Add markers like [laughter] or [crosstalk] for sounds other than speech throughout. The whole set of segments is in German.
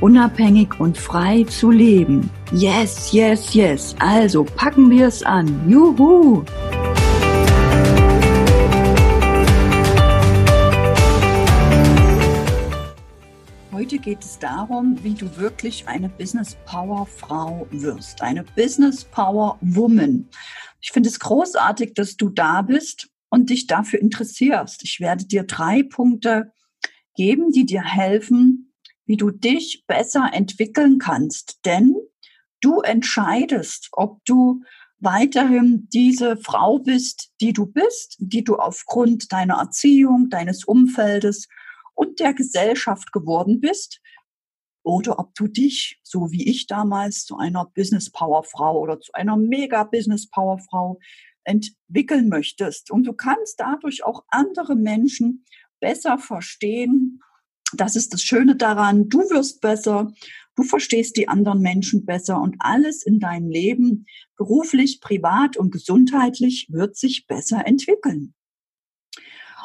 unabhängig und frei zu leben. Yes, yes, yes. Also packen wir es an. Juhu! Heute geht es darum, wie du wirklich eine Business Power Frau wirst, eine Business Power Woman. Ich finde es großartig, dass du da bist und dich dafür interessierst. Ich werde dir drei Punkte geben, die dir helfen, wie du dich besser entwickeln kannst. Denn du entscheidest, ob du weiterhin diese Frau bist, die du bist, die du aufgrund deiner Erziehung, deines Umfeldes und der Gesellschaft geworden bist, oder ob du dich, so wie ich damals, zu einer Business Power Frau oder zu einer Mega Business Power Frau entwickeln möchtest. Und du kannst dadurch auch andere Menschen besser verstehen das ist das Schöne daran, du wirst besser, du verstehst die anderen Menschen besser und alles in deinem Leben, beruflich, privat und gesundheitlich, wird sich besser entwickeln.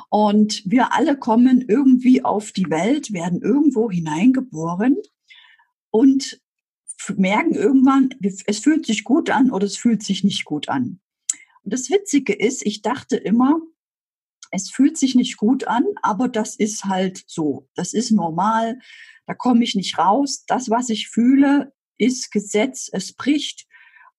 Und wir alle kommen irgendwie auf die Welt, werden irgendwo hineingeboren und merken irgendwann, es fühlt sich gut an oder es fühlt sich nicht gut an. Und das Witzige ist, ich dachte immer, es fühlt sich nicht gut an, aber das ist halt so. Das ist normal. Da komme ich nicht raus. Das, was ich fühle, ist Gesetz. Es bricht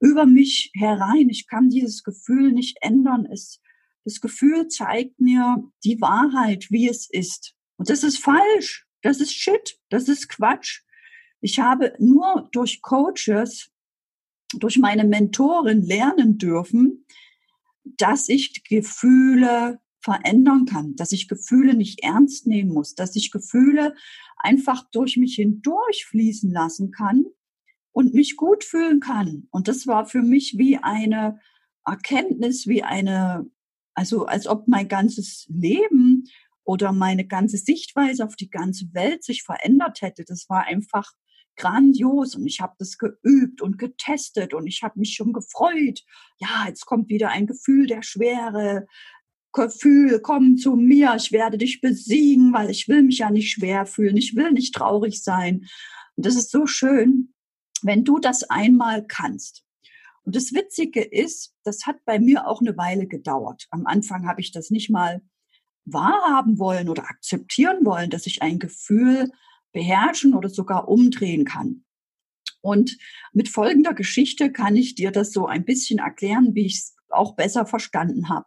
über mich herein. Ich kann dieses Gefühl nicht ändern. Es, das Gefühl zeigt mir die Wahrheit, wie es ist. Und das ist falsch. Das ist Shit. Das ist Quatsch. Ich habe nur durch Coaches, durch meine Mentorin lernen dürfen, dass ich Gefühle verändern kann, dass ich Gefühle nicht ernst nehmen muss, dass ich Gefühle einfach durch mich hindurch fließen lassen kann und mich gut fühlen kann. Und das war für mich wie eine Erkenntnis, wie eine, also als ob mein ganzes Leben oder meine ganze Sichtweise auf die ganze Welt sich verändert hätte. Das war einfach grandios und ich habe das geübt und getestet und ich habe mich schon gefreut. Ja, jetzt kommt wieder ein Gefühl der Schwere, Gefühl, komm zu mir, ich werde dich besiegen, weil ich will mich ja nicht schwer fühlen, ich will nicht traurig sein. Und das ist so schön, wenn du das einmal kannst. Und das Witzige ist, das hat bei mir auch eine Weile gedauert. Am Anfang habe ich das nicht mal wahrhaben wollen oder akzeptieren wollen, dass ich ein Gefühl beherrschen oder sogar umdrehen kann. Und mit folgender Geschichte kann ich dir das so ein bisschen erklären, wie ich es auch besser verstanden habe.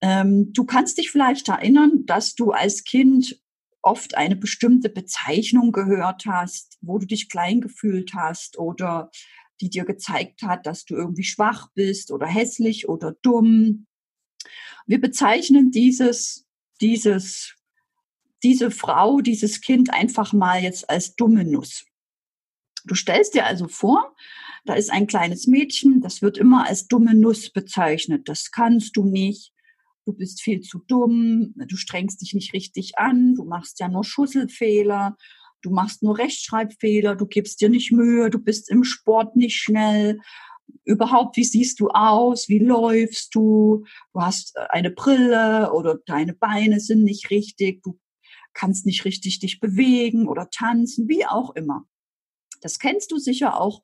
Ähm, du kannst dich vielleicht erinnern, dass du als Kind oft eine bestimmte Bezeichnung gehört hast, wo du dich klein gefühlt hast oder die dir gezeigt hat, dass du irgendwie schwach bist oder hässlich oder dumm. Wir bezeichnen dieses, dieses, diese Frau, dieses Kind einfach mal jetzt als dumme Nuss. Du stellst dir also vor, da ist ein kleines Mädchen, das wird immer als dumme Nuss bezeichnet. Das kannst du nicht, du bist viel zu dumm, du strengst dich nicht richtig an, du machst ja nur Schusselfehler, du machst nur Rechtschreibfehler, du gibst dir nicht Mühe, du bist im Sport nicht schnell. Überhaupt, wie siehst du aus? Wie läufst du? Du hast äh, eine Brille oder deine Beine sind nicht richtig, du kannst nicht richtig dich bewegen oder tanzen, wie auch immer. Das kennst du sicher auch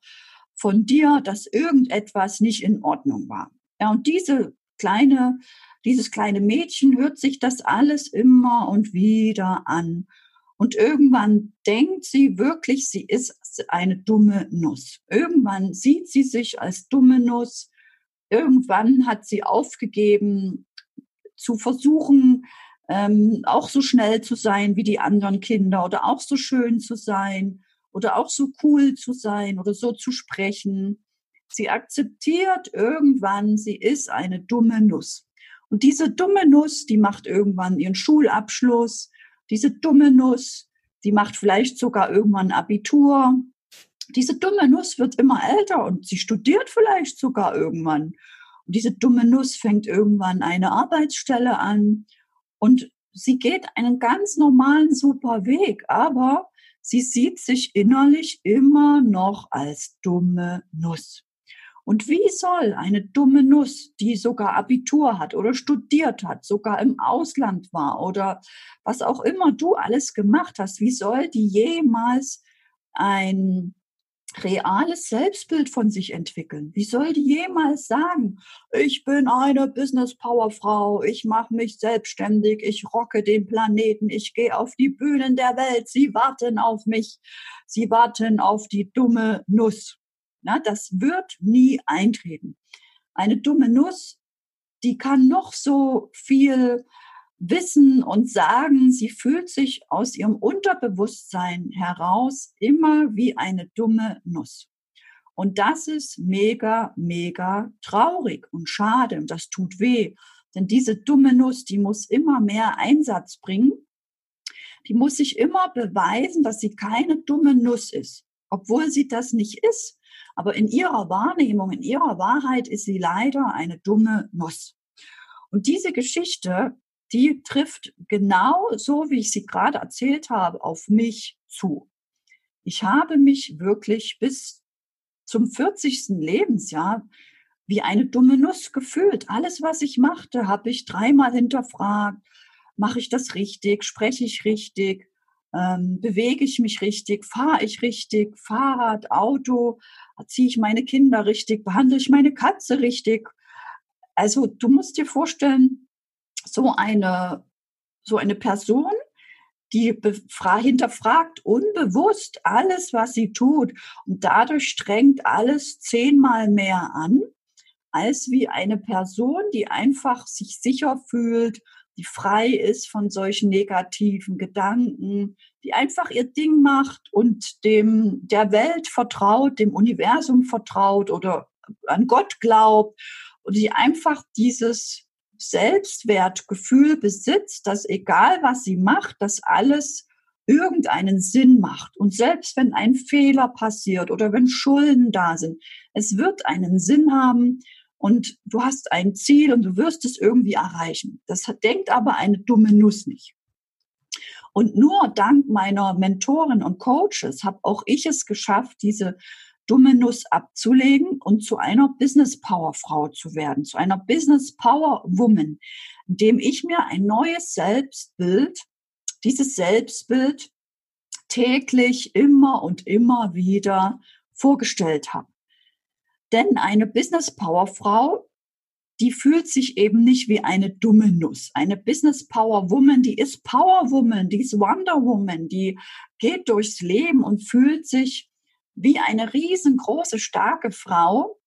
von dir, dass irgendetwas nicht in Ordnung war. Ja, und diese kleine dieses kleine Mädchen hört sich das alles immer und wieder an. Und irgendwann denkt sie wirklich, sie ist eine dumme Nuss. Irgendwann sieht sie sich als dumme Nuss. Irgendwann hat sie aufgegeben, zu versuchen, ähm, auch so schnell zu sein wie die anderen Kinder oder auch so schön zu sein oder auch so cool zu sein oder so zu sprechen. Sie akzeptiert irgendwann, sie ist eine dumme Nuss. Und diese dumme Nuss, die macht irgendwann ihren Schulabschluss. Diese dumme Nuss, die macht vielleicht sogar irgendwann Abitur. diese dumme Nuss wird immer älter und sie studiert vielleicht sogar irgendwann. Und diese dumme Nuss fängt irgendwann eine Arbeitsstelle an und sie geht einen ganz normalen, super Weg, aber sie sieht sich innerlich immer noch als dumme Nuss. Und wie soll eine dumme Nuss, die sogar Abitur hat oder studiert hat, sogar im Ausland war oder was auch immer du alles gemacht hast, wie soll die jemals ein reales Selbstbild von sich entwickeln? Wie soll die jemals sagen, ich bin eine Business Power Frau, ich mache mich selbstständig, ich rocke den Planeten, ich gehe auf die Bühnen der Welt, sie warten auf mich, sie warten auf die dumme Nuss. Na, das wird nie eintreten. Eine dumme Nuss, die kann noch so viel wissen und sagen, sie fühlt sich aus ihrem Unterbewusstsein heraus immer wie eine dumme Nuss. Und das ist mega, mega traurig und schade und das tut weh. Denn diese dumme Nuss, die muss immer mehr Einsatz bringen. Die muss sich immer beweisen, dass sie keine dumme Nuss ist, obwohl sie das nicht ist. Aber in ihrer Wahrnehmung, in ihrer Wahrheit ist sie leider eine dumme Nuss. Und diese Geschichte, die trifft genau so, wie ich sie gerade erzählt habe, auf mich zu. Ich habe mich wirklich bis zum 40. Lebensjahr wie eine dumme Nuss gefühlt. Alles, was ich machte, habe ich dreimal hinterfragt. Mache ich das richtig? Spreche ich richtig? Ähm, bewege ich mich richtig? Fahre ich richtig? Fahrrad, Auto? Erziehe ich meine Kinder richtig? Behandle ich meine Katze richtig? Also du musst dir vorstellen, so eine, so eine Person, die hinterfragt unbewusst alles, was sie tut und dadurch strengt alles zehnmal mehr an, als wie eine Person, die einfach sich sicher fühlt, die frei ist von solchen negativen Gedanken, die einfach ihr Ding macht und dem der Welt vertraut, dem Universum vertraut oder an Gott glaubt und die einfach dieses Selbstwertgefühl besitzt, dass egal was sie macht, dass alles irgendeinen Sinn macht. Und selbst wenn ein Fehler passiert oder wenn Schulden da sind, es wird einen Sinn haben und du hast ein Ziel und du wirst es irgendwie erreichen. Das denkt aber eine dumme Nuss nicht. Und nur dank meiner Mentoren und Coaches habe auch ich es geschafft, diese dumme Nuss abzulegen und zu einer Business Power Frau zu werden, zu einer Business Power Woman, indem ich mir ein neues Selbstbild, dieses Selbstbild täglich immer und immer wieder vorgestellt habe. Denn eine Business Power Frau, die fühlt sich eben nicht wie eine dumme Nuss. Eine Business Power Woman, die ist Power Woman, die ist Wonder Woman, die geht durchs Leben und fühlt sich wie eine riesengroße, starke Frau,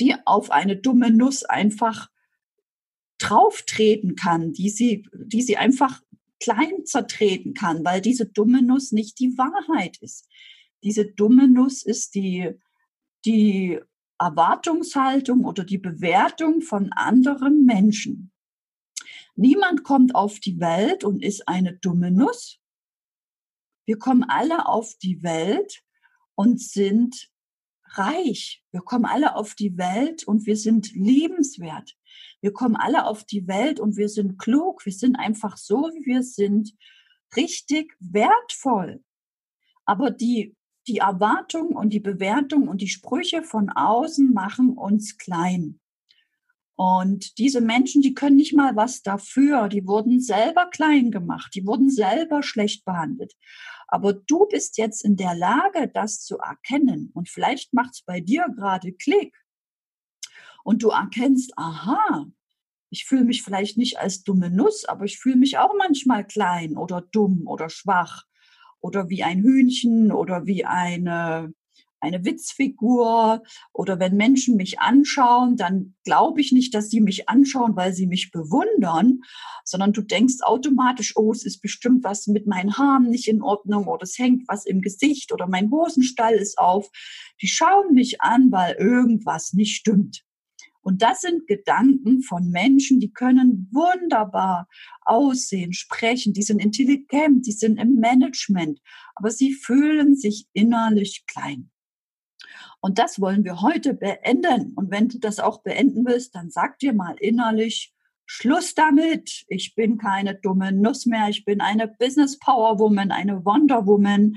die auf eine dumme Nuss einfach drauftreten kann, die sie, die sie einfach klein zertreten kann, weil diese dumme Nuss nicht die Wahrheit ist. Diese dumme Nuss ist die, die Erwartungshaltung oder die Bewertung von anderen Menschen. Niemand kommt auf die Welt und ist eine dumme Nuss. Wir kommen alle auf die Welt und sind reich. Wir kommen alle auf die Welt und wir sind liebenswert. Wir kommen alle auf die Welt und wir sind klug. Wir sind einfach so, wie wir sind, richtig wertvoll. Aber die die Erwartung und die Bewertung und die Sprüche von außen machen uns klein. Und diese Menschen, die können nicht mal was dafür. Die wurden selber klein gemacht. Die wurden selber schlecht behandelt. Aber du bist jetzt in der Lage, das zu erkennen. Und vielleicht macht es bei dir gerade Klick. Und du erkennst, aha, ich fühle mich vielleicht nicht als dumme Nuss, aber ich fühle mich auch manchmal klein oder dumm oder schwach oder wie ein Hühnchen oder wie eine, eine Witzfigur oder wenn Menschen mich anschauen, dann glaube ich nicht, dass sie mich anschauen, weil sie mich bewundern, sondern du denkst automatisch, oh, es ist bestimmt was mit meinen Haaren nicht in Ordnung oder es hängt was im Gesicht oder mein Hosenstall ist auf. Die schauen mich an, weil irgendwas nicht stimmt. Und das sind Gedanken von Menschen, die können wunderbar aussehen, sprechen, die sind intelligent, die sind im Management, aber sie fühlen sich innerlich klein. Und das wollen wir heute beenden. Und wenn du das auch beenden willst, dann sag dir mal innerlich, Schluss damit. Ich bin keine dumme Nuss mehr. Ich bin eine Business Power Woman, eine Wonder Woman.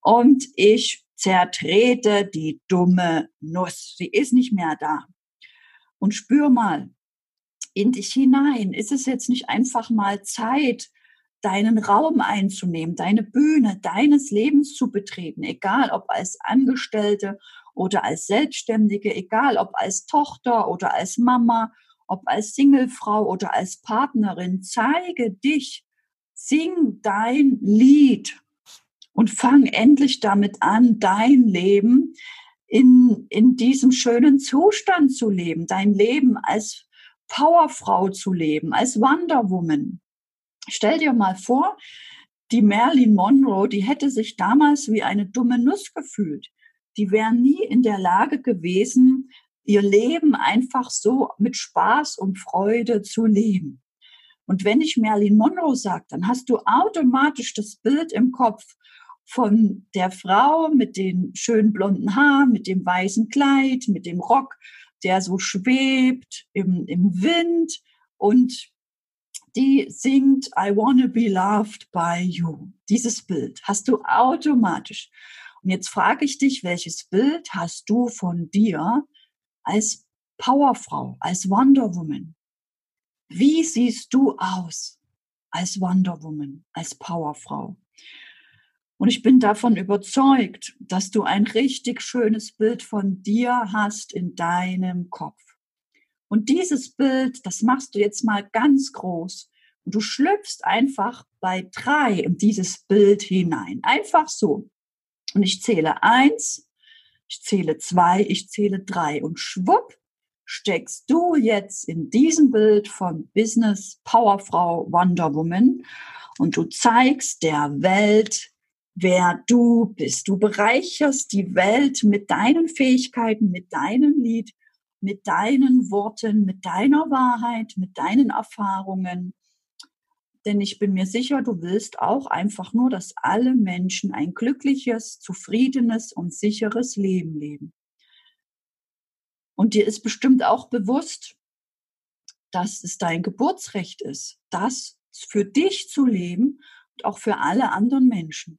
Und ich zertrete die dumme Nuss. Sie ist nicht mehr da. Und spür mal in dich hinein. Ist es jetzt nicht einfach mal Zeit, deinen Raum einzunehmen, deine Bühne deines Lebens zu betreten, egal ob als Angestellte oder als Selbstständige, egal ob als Tochter oder als Mama, ob als Singlefrau oder als Partnerin, zeige dich, sing dein Lied und fang endlich damit an, dein Leben in, in diesem schönen Zustand zu leben, dein Leben als Powerfrau zu leben, als Wonder Woman. Stell dir mal vor, die Marilyn Monroe, die hätte sich damals wie eine dumme Nuss gefühlt. Die wäre nie in der Lage gewesen, ihr Leben einfach so mit Spaß und Freude zu leben. Und wenn ich Marilyn Monroe sage, dann hast du automatisch das Bild im Kopf von der Frau mit den schönen blonden Haaren, mit dem weißen Kleid, mit dem Rock, der so schwebt im, im Wind und die singt I wanna be loved by you. Dieses Bild hast du automatisch. Und jetzt frage ich dich, welches Bild hast du von dir als Powerfrau, als Wonder Woman? Wie siehst du aus als Wonder Woman, als Powerfrau? Und ich bin davon überzeugt, dass du ein richtig schönes Bild von dir hast in deinem Kopf. Und dieses Bild, das machst du jetzt mal ganz groß. Und du schlüpfst einfach bei drei in dieses Bild hinein. Einfach so. Und ich zähle eins, ich zähle zwei, ich zähle drei. Und schwupp steckst du jetzt in diesem Bild von Business Powerfrau Wonder Woman und du zeigst der Welt, wer du bist. Du bereicherst die Welt mit deinen Fähigkeiten, mit deinem Lied, mit deinen Worten, mit deiner Wahrheit, mit deinen Erfahrungen denn ich bin mir sicher, du willst auch einfach nur, dass alle Menschen ein glückliches, zufriedenes und sicheres Leben leben. Und dir ist bestimmt auch bewusst, dass es dein Geburtsrecht ist, das für dich zu leben und auch für alle anderen Menschen.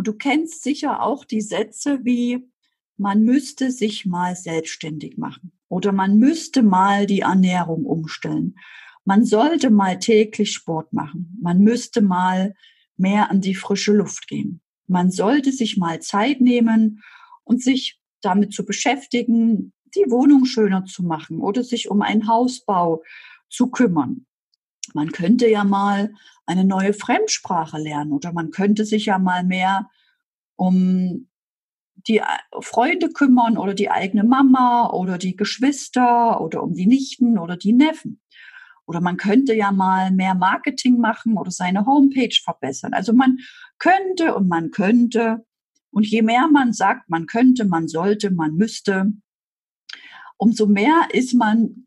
Und du kennst sicher auch die Sätze wie, man müsste sich mal selbstständig machen oder man müsste mal die Ernährung umstellen man sollte mal täglich Sport machen. Man müsste mal mehr an die frische Luft gehen. Man sollte sich mal Zeit nehmen und sich damit zu beschäftigen, die Wohnung schöner zu machen oder sich um einen Hausbau zu kümmern. Man könnte ja mal eine neue Fremdsprache lernen oder man könnte sich ja mal mehr um die Freunde kümmern oder die eigene Mama oder die Geschwister oder um die Nichten oder die Neffen. Oder man könnte ja mal mehr Marketing machen oder seine Homepage verbessern. Also man könnte und man könnte. Und je mehr man sagt, man könnte, man sollte, man müsste, umso mehr ist man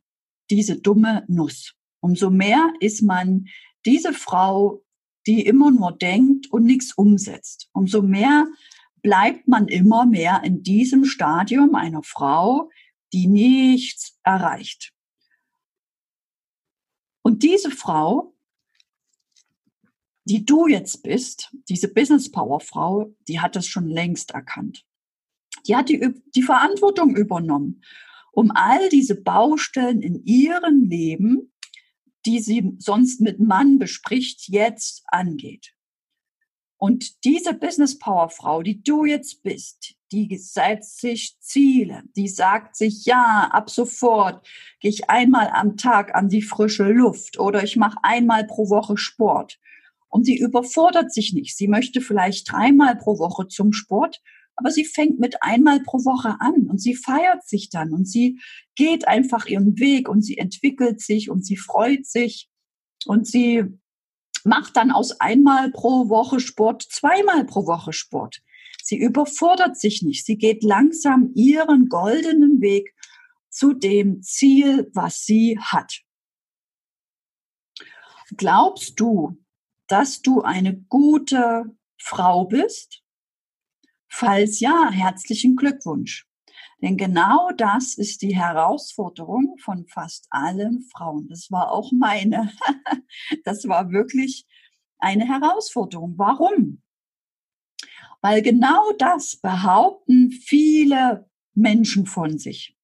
diese dumme Nuss. Umso mehr ist man diese Frau, die immer nur denkt und nichts umsetzt. Umso mehr bleibt man immer mehr in diesem Stadium einer Frau, die nichts erreicht. Und diese Frau, die du jetzt bist, diese Business Power Frau, die hat das schon längst erkannt. Die hat die, die Verantwortung übernommen, um all diese Baustellen in ihrem Leben, die sie sonst mit Mann bespricht, jetzt angeht. Und diese Business Power Frau, die du jetzt bist, die setzt sich Ziele, die sagt sich, ja, ab sofort gehe ich einmal am Tag an die frische Luft oder ich mache einmal pro Woche Sport. Und sie überfordert sich nicht. Sie möchte vielleicht dreimal pro Woche zum Sport, aber sie fängt mit einmal pro Woche an und sie feiert sich dann und sie geht einfach ihren Weg und sie entwickelt sich und sie freut sich und sie macht dann aus einmal pro Woche Sport zweimal pro Woche Sport. Sie überfordert sich nicht. Sie geht langsam ihren goldenen Weg zu dem Ziel, was sie hat. Glaubst du, dass du eine gute Frau bist? Falls ja, herzlichen Glückwunsch. Denn genau das ist die Herausforderung von fast allen Frauen. Das war auch meine. [laughs] Das war wirklich eine Herausforderung. Warum? Weil genau das behaupten viele Menschen von sich.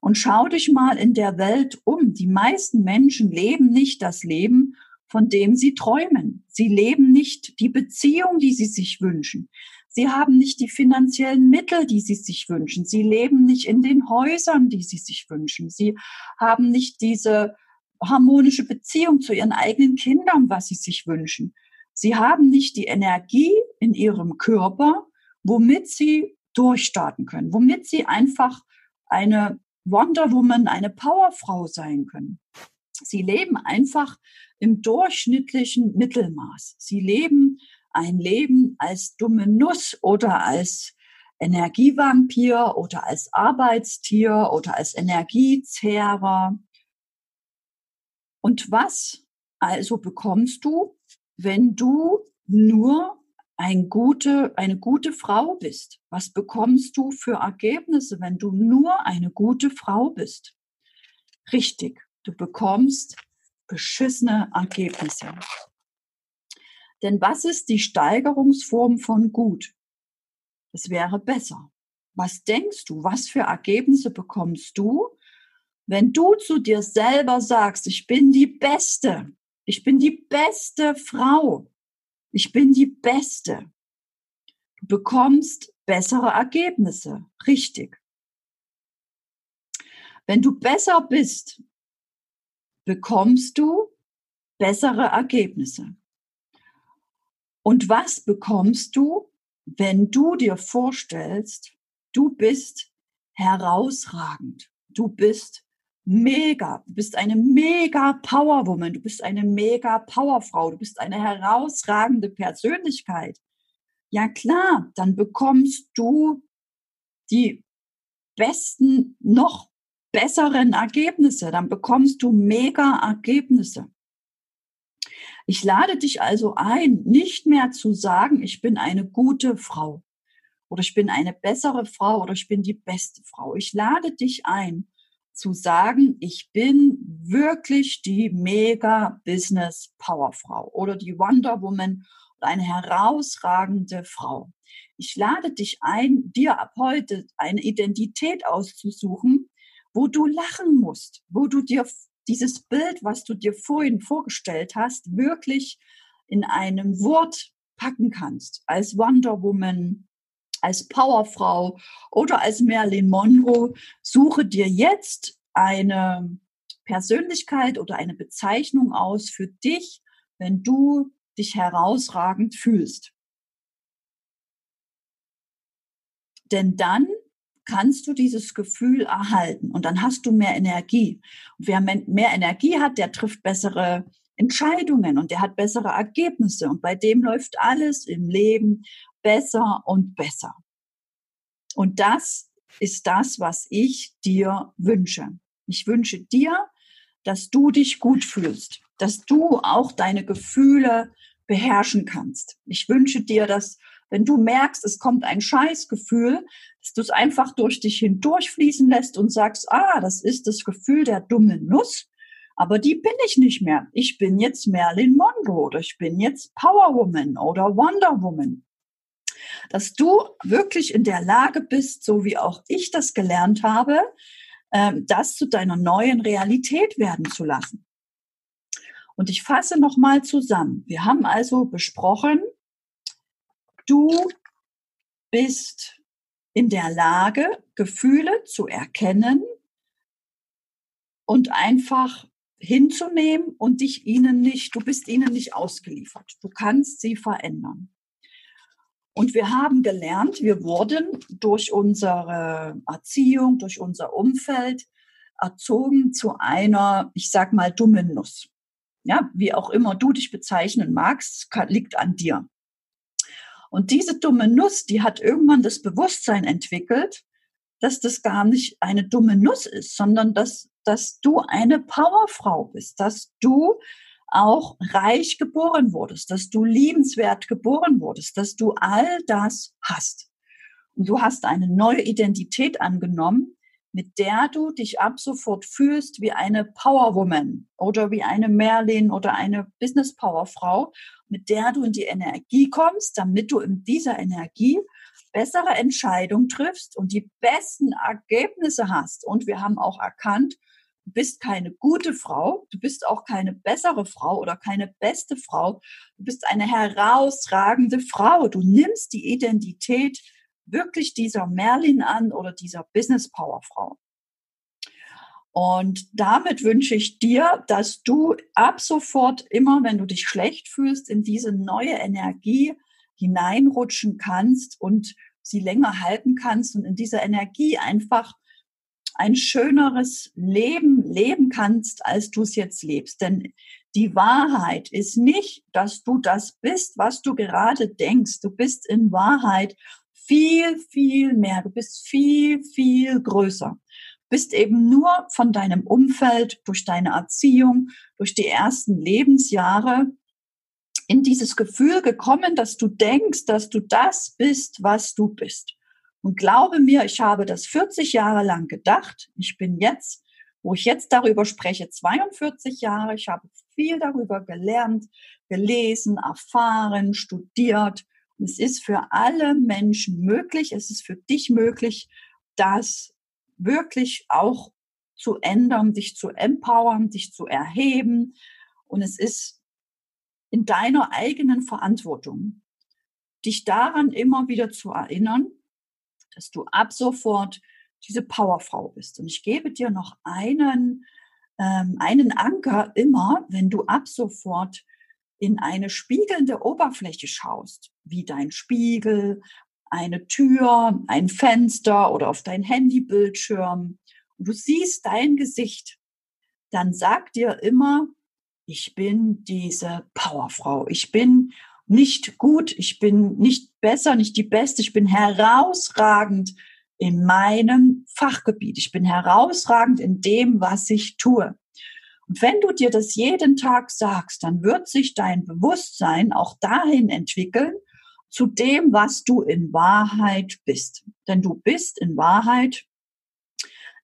Und schau dich mal in der Welt um. Die meisten Menschen leben nicht das Leben, von dem sie träumen. Sie leben nicht die Beziehung, die sie sich wünschen. Sie haben nicht die finanziellen Mittel, die sie sich wünschen. Sie leben nicht in den Häusern, die sie sich wünschen. Sie haben nicht diese harmonische Beziehung zu ihren eigenen Kindern, was sie sich wünschen. Sie haben nicht die Energie in ihrem Körper, womit sie durchstarten können, womit sie einfach eine Wonder Woman, eine Powerfrau sein können. Sie leben einfach im durchschnittlichen Mittelmaß. Sie leben ein Leben als dumme Nuss oder als Energievampir oder als Arbeitstier oder als Energiezehrer. Und was also bekommst du, wenn du nur ein gute, eine gute Frau bist? Was bekommst du für Ergebnisse, wenn du nur eine gute Frau bist? Richtig, du bekommst beschissene Ergebnisse. Denn was ist die Steigerungsform von gut? Es wäre besser. Was denkst du? Was für Ergebnisse bekommst du, wenn du zu dir selber sagst, ich bin die Beste, ich bin die beste Frau, ich bin die Beste. Du bekommst bessere Ergebnisse, richtig. Wenn du besser bist, bekommst du bessere Ergebnisse. Und was bekommst du, wenn du dir vorstellst, du bist herausragend, du bist mega, du bist eine mega Powerwoman, du bist eine mega Powerfrau, du bist eine herausragende Persönlichkeit. Ja klar, dann bekommst du die besten, noch besseren Ergebnisse, dann bekommst du mega Ergebnisse. Ich lade dich also ein, nicht mehr zu sagen, ich bin eine gute Frau oder ich bin eine bessere Frau oder ich bin die beste Frau. Ich lade dich ein, zu sagen, ich bin wirklich die mega Business Powerfrau oder die Wonder Woman oder eine herausragende Frau. Ich lade dich ein, dir ab heute eine Identität auszusuchen, wo du lachen musst, wo du dir dieses Bild, was du dir vorhin vorgestellt hast, wirklich in einem Wort packen kannst, als Wonder Woman, als Powerfrau oder als Marilyn Monroe, suche dir jetzt eine Persönlichkeit oder eine Bezeichnung aus für dich, wenn du dich herausragend fühlst. Denn dann kannst du dieses Gefühl erhalten und dann hast du mehr Energie. Und wer mehr Energie hat, der trifft bessere Entscheidungen und der hat bessere Ergebnisse und bei dem läuft alles im Leben besser und besser. Und das ist das, was ich dir wünsche. Ich wünsche dir, dass du dich gut fühlst, dass du auch deine Gefühle beherrschen kannst. Ich wünsche dir, dass wenn du merkst, es kommt ein Scheißgefühl, dass du es einfach durch dich hindurchfließen lässt und sagst, ah, das ist das Gefühl der dummen Nuss, aber die bin ich nicht mehr. Ich bin jetzt Marilyn Monroe oder ich bin jetzt Power Woman oder Wonder Woman. Dass du wirklich in der Lage bist, so wie auch ich das gelernt habe, ähm, das zu deiner neuen Realität werden zu lassen. Und ich fasse nochmal zusammen. Wir haben also besprochen, Du bist in der Lage, Gefühle zu erkennen und einfach hinzunehmen und dich ihnen nicht, du bist ihnen nicht ausgeliefert. Du kannst sie verändern. Und wir haben gelernt, wir wurden durch unsere Erziehung, durch unser Umfeld erzogen zu einer, ich sag mal, dummen Nuss. Ja, wie auch immer du dich bezeichnen magst, liegt an dir. Und diese dumme Nuss, die hat irgendwann das Bewusstsein entwickelt, dass das gar nicht eine dumme Nuss ist, sondern dass, dass du eine Powerfrau bist, dass du auch reich geboren wurdest, dass du liebenswert geboren wurdest, dass du all das hast. und du hast eine neue Identität angenommen, mit der du dich ab sofort fühlst wie eine Powerwoman oder wie eine Merlin oder eine Business Powerfrau, mit der du in die Energie kommst, damit du in dieser Energie bessere Entscheidungen triffst und die besten Ergebnisse hast. Und wir haben auch erkannt, du bist keine gute Frau, du bist auch keine bessere Frau oder keine beste Frau, du bist eine herausragende Frau. Du nimmst die Identität wirklich dieser Merlin an oder dieser Business Power Frau. Und damit wünsche ich dir, dass du ab sofort immer, wenn du dich schlecht fühlst, in diese neue Energie hineinrutschen kannst und sie länger halten kannst und in dieser Energie einfach ein schöneres Leben leben kannst, als du es jetzt lebst. Denn die Wahrheit ist nicht, dass du das bist, was du gerade denkst. Du bist in Wahrheit viel, viel mehr. Du bist viel, viel größer. Du bist eben nur von deinem Umfeld, durch deine Erziehung, durch die ersten Lebensjahre in dieses Gefühl gekommen, dass du denkst, dass du das bist, was du bist. Und glaube mir, ich habe das 40 Jahre lang gedacht. Ich bin jetzt, wo ich jetzt darüber spreche, 42 Jahre. Ich habe viel darüber gelernt, gelesen, erfahren, studiert es ist für alle Menschen möglich, es ist für dich möglich, das wirklich auch zu ändern, dich zu empowern, dich zu erheben. Und es ist in deiner eigenen Verantwortung, dich daran immer wieder zu erinnern, dass du ab sofort diese Powerfrau bist. Und ich gebe dir noch einen, ähm, einen Anker immer, wenn du ab sofort in eine spiegelnde Oberfläche schaust, wie dein Spiegel, eine Tür, ein Fenster oder auf dein Handybildschirm, und du siehst dein Gesicht, dann sag dir immer, ich bin diese Powerfrau. Ich bin nicht gut, ich bin nicht besser, nicht die Beste, ich bin herausragend in meinem Fachgebiet. Ich bin herausragend in dem, was ich tue. Und wenn du dir das jeden Tag sagst, dann wird sich dein Bewusstsein auch dahin entwickeln, zu dem, was du in Wahrheit bist. Denn du bist in Wahrheit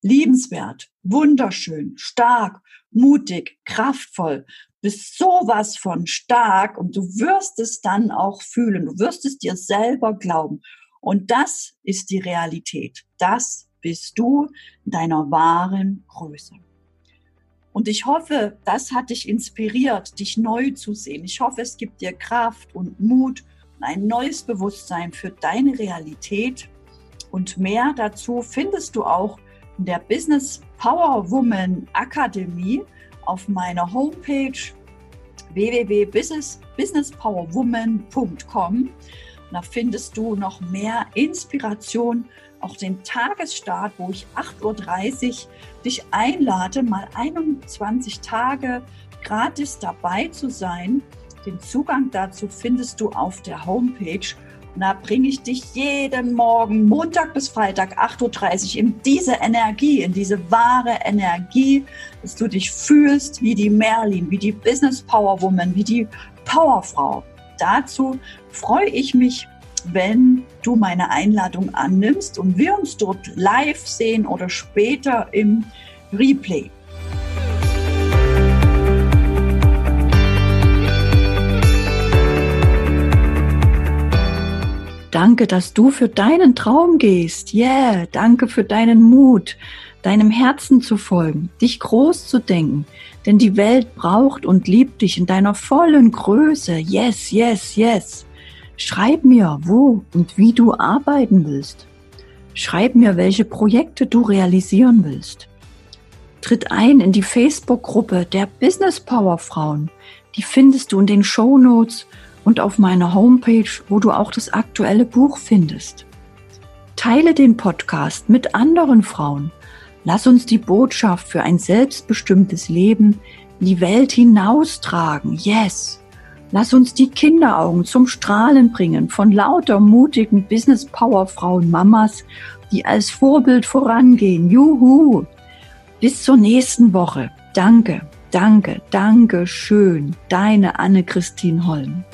liebenswert, wunderschön, stark, mutig, kraftvoll, bist sowas von stark und du wirst es dann auch fühlen. Du wirst es dir selber glauben. Und das ist die Realität. Das bist du in deiner wahren Größe. Und ich hoffe, das hat dich inspiriert, dich neu zu sehen. Ich hoffe, es gibt dir Kraft und Mut und ein neues Bewusstsein für deine Realität. Und mehr dazu findest du auch in der Business Power Woman Akademie auf meiner Homepage www.businesspowerwoman.com. Da findest du noch mehr Inspiration auch den Tagesstart, wo ich 8.30 Uhr dich einlade, mal 21 Tage gratis dabei zu sein. Den Zugang dazu findest du auf der Homepage. Und da bringe ich dich jeden Morgen, Montag bis Freitag, 8.30 Uhr, in diese Energie, in diese wahre Energie, dass du dich fühlst wie die Merlin, wie die Business Power Woman, wie die Powerfrau. Dazu freue ich mich wenn du meine Einladung annimmst und wir uns dort live sehen oder später im Replay. Danke, dass du für deinen Traum gehst. Yeah, danke für deinen Mut, deinem Herzen zu folgen, dich groß zu denken. Denn die Welt braucht und liebt dich in deiner vollen Größe. Yes, yes, yes. Schreib mir, wo und wie du arbeiten willst. Schreib mir, welche Projekte du realisieren willst. Tritt ein in die Facebook-Gruppe der Business Power Frauen. Die findest du in den Show Notes und auf meiner Homepage, wo du auch das aktuelle Buch findest. Teile den Podcast mit anderen Frauen. Lass uns die Botschaft für ein selbstbestimmtes Leben in die Welt hinaustragen. Yes! Lass uns die Kinderaugen zum Strahlen bringen von lauter mutigen Business Power Frauen Mamas, die als Vorbild vorangehen. Juhu! Bis zur nächsten Woche. Danke, danke, danke schön. Deine Anne-Christine Holm.